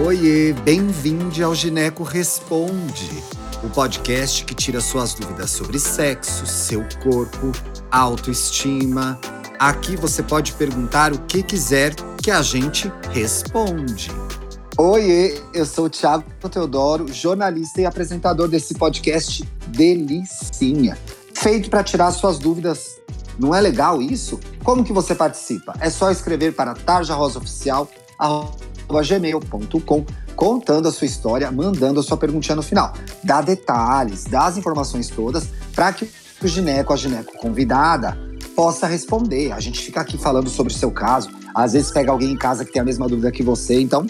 Oiê, bem-vindo ao Gineco Responde, o podcast que tira suas dúvidas sobre sexo, seu corpo, autoestima. Aqui você pode perguntar o que quiser que a gente responde. Oiê, eu sou o Thiago Teodoro, jornalista e apresentador desse podcast Delicinha, feito para tirar suas dúvidas. Não é legal isso? Como que você participa? É só escrever para Tarja Rosa Oficial, gmail.com, contando a sua história, mandando a sua perguntinha no final. Dá detalhes, dá as informações todas para que o gineco, a gineco convidada, possa responder. A gente fica aqui falando sobre o seu caso. Às vezes pega alguém em casa que tem a mesma dúvida que você, então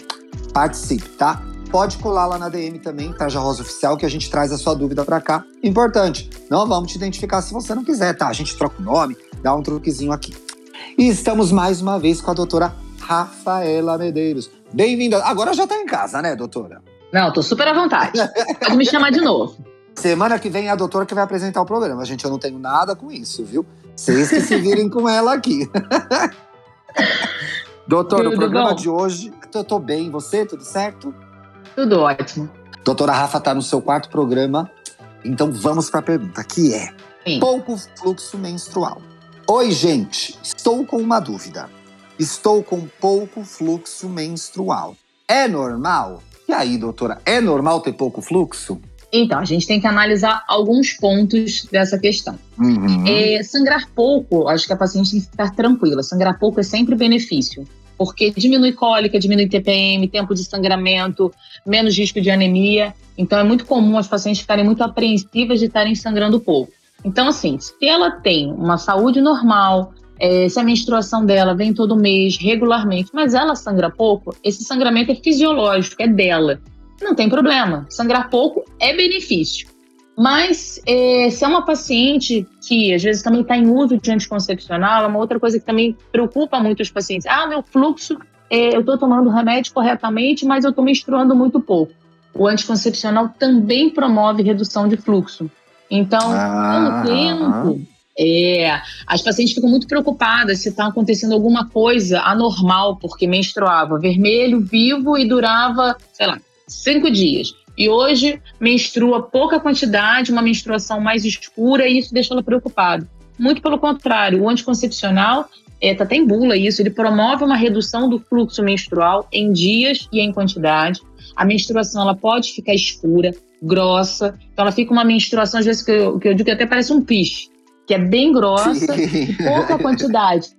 participe, tá? Pode colar lá na DM também, Tarja Rosa Oficial, que a gente traz a sua dúvida para cá. Importante, não vamos te identificar se você não quiser, tá? A gente troca o nome, dá um truquezinho aqui. E estamos mais uma vez com a doutora Rafaela Medeiros. Bem-vinda. Agora já tá em casa, né, doutora? Não, tô super à vontade. Pode me chamar de novo. Semana que vem é a doutora que vai apresentar o programa. Gente, eu não tenho nada com isso, viu? Vocês que se virem com ela aqui. Doutora, tudo o programa bom? de hoje. Eu tô bem, você? Tudo certo? Tudo ótimo. Doutora Rafa tá no seu quarto programa. Então vamos para a pergunta, que é: Sim. pouco fluxo menstrual. Oi, gente. Estou com uma dúvida. Estou com pouco fluxo menstrual. É normal? E aí, doutora, é normal ter pouco fluxo? Então, a gente tem que analisar alguns pontos dessa questão. Uhum. É, sangrar pouco, acho que a paciente tem que ficar tranquila. Sangrar pouco é sempre benefício, porque diminui cólica, diminui TPM, tempo de sangramento, menos risco de anemia. Então, é muito comum as pacientes ficarem muito apreensivas de estarem sangrando pouco. Então, assim, se ela tem uma saúde normal, é, se a menstruação dela vem todo mês, regularmente, mas ela sangra pouco, esse sangramento é fisiológico, é dela. Não tem problema. Sangrar pouco é benefício. Mas é, se é uma paciente que às vezes também está em uso de anticoncepcional, é uma outra coisa que também preocupa muito os pacientes. Ah, meu fluxo, é, eu estou tomando remédio corretamente, mas eu estou menstruando muito pouco. O anticoncepcional também promove redução de fluxo. Então, ah, com o tempo, é, as pacientes ficam muito preocupadas se está acontecendo alguma coisa anormal, porque menstruava vermelho, vivo e durava, sei lá, cinco dias. E hoje menstrua pouca quantidade, uma menstruação mais escura, e isso deixa ela preocupada. Muito pelo contrário, o anticoncepcional, é, tá até em bula isso, ele promove uma redução do fluxo menstrual em dias e em quantidade. A menstruação ela pode ficar escura, grossa, então ela fica uma menstruação, às vezes, que eu, que eu digo que até parece um piche que é bem grossa, pouca quantidade.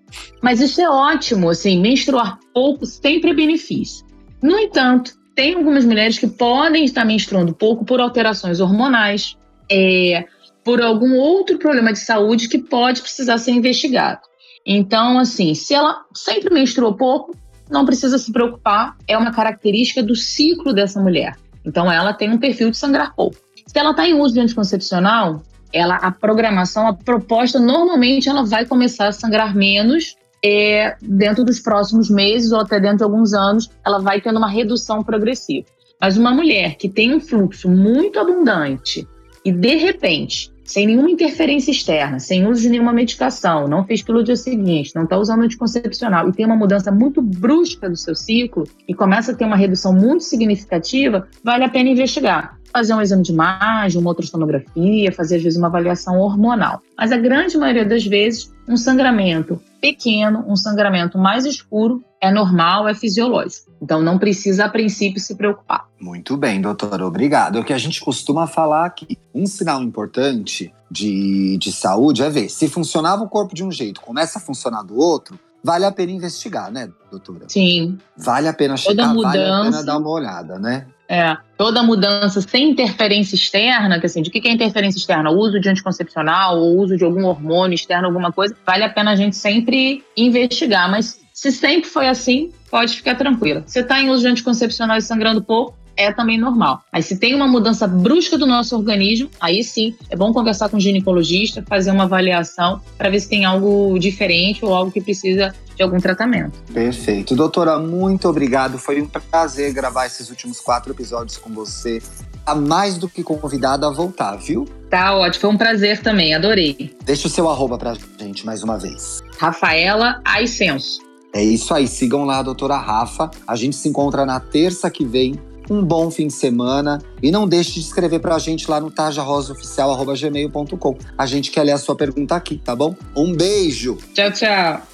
Mas isso é ótimo, assim, menstruar pouco sempre é benefício. No entanto, tem algumas mulheres que podem estar menstruando pouco por alterações hormonais, é, por algum outro problema de saúde que pode precisar ser investigado. Então, assim, se ela sempre menstruou pouco, não precisa se preocupar, é uma característica do ciclo dessa mulher. Então, ela tem um perfil de sangrar pouco. Se ela está em uso de anticoncepcional, ela, a programação, a proposta, normalmente ela vai começar a sangrar menos é, dentro dos próximos meses ou até dentro de alguns anos, ela vai tendo uma redução progressiva. Mas uma mulher que tem um fluxo muito abundante e de repente, sem nenhuma interferência externa, sem uso de nenhuma medicação, não fez pelo dia seguinte, não está usando anticoncepcional e tem uma mudança muito brusca do seu ciclo e começa a ter uma redução muito significativa, vale a pena investigar fazer um exame de imagem, uma ultrassonografia, fazer às vezes uma avaliação hormonal. Mas a grande maioria das vezes, um sangramento pequeno, um sangramento mais escuro é normal, é fisiológico. Então não precisa a princípio se preocupar. Muito bem, doutora, obrigado. É o que a gente costuma falar aqui. Um sinal importante de, de saúde é ver se funcionava o corpo de um jeito, começa a funcionar do outro, vale a pena investigar, né, doutora? Sim. Vale a pena mudança, vale a pena dar uma olhada, né? É, toda mudança sem interferência externa, que assim, de que é interferência externa? O uso de anticoncepcional ou uso de algum hormônio externo, alguma coisa, vale a pena a gente sempre investigar. Mas se sempre foi assim, pode ficar tranquila. Você está em uso de anticoncepcional e sangrando pouco, é também normal. Mas se tem uma mudança brusca do nosso organismo, aí sim é bom conversar com o ginecologista, fazer uma avaliação para ver se tem algo diferente ou algo que precisa de algum tratamento. Perfeito. Doutora, muito obrigado. Foi um prazer gravar esses últimos quatro episódios com você. Tá mais do que convidada a voltar, viu? Tá ótimo, foi um prazer também, adorei. Deixa o seu arroba pra gente mais uma vez. Rafaela Aicenso. É isso aí, sigam lá a doutora Rafa. A gente se encontra na terça que vem. Um bom fim de semana e não deixe de escrever pra gente lá no tajarosaoficial.gmail.com. A gente quer ler a sua pergunta aqui, tá bom? Um beijo! Tchau, tchau!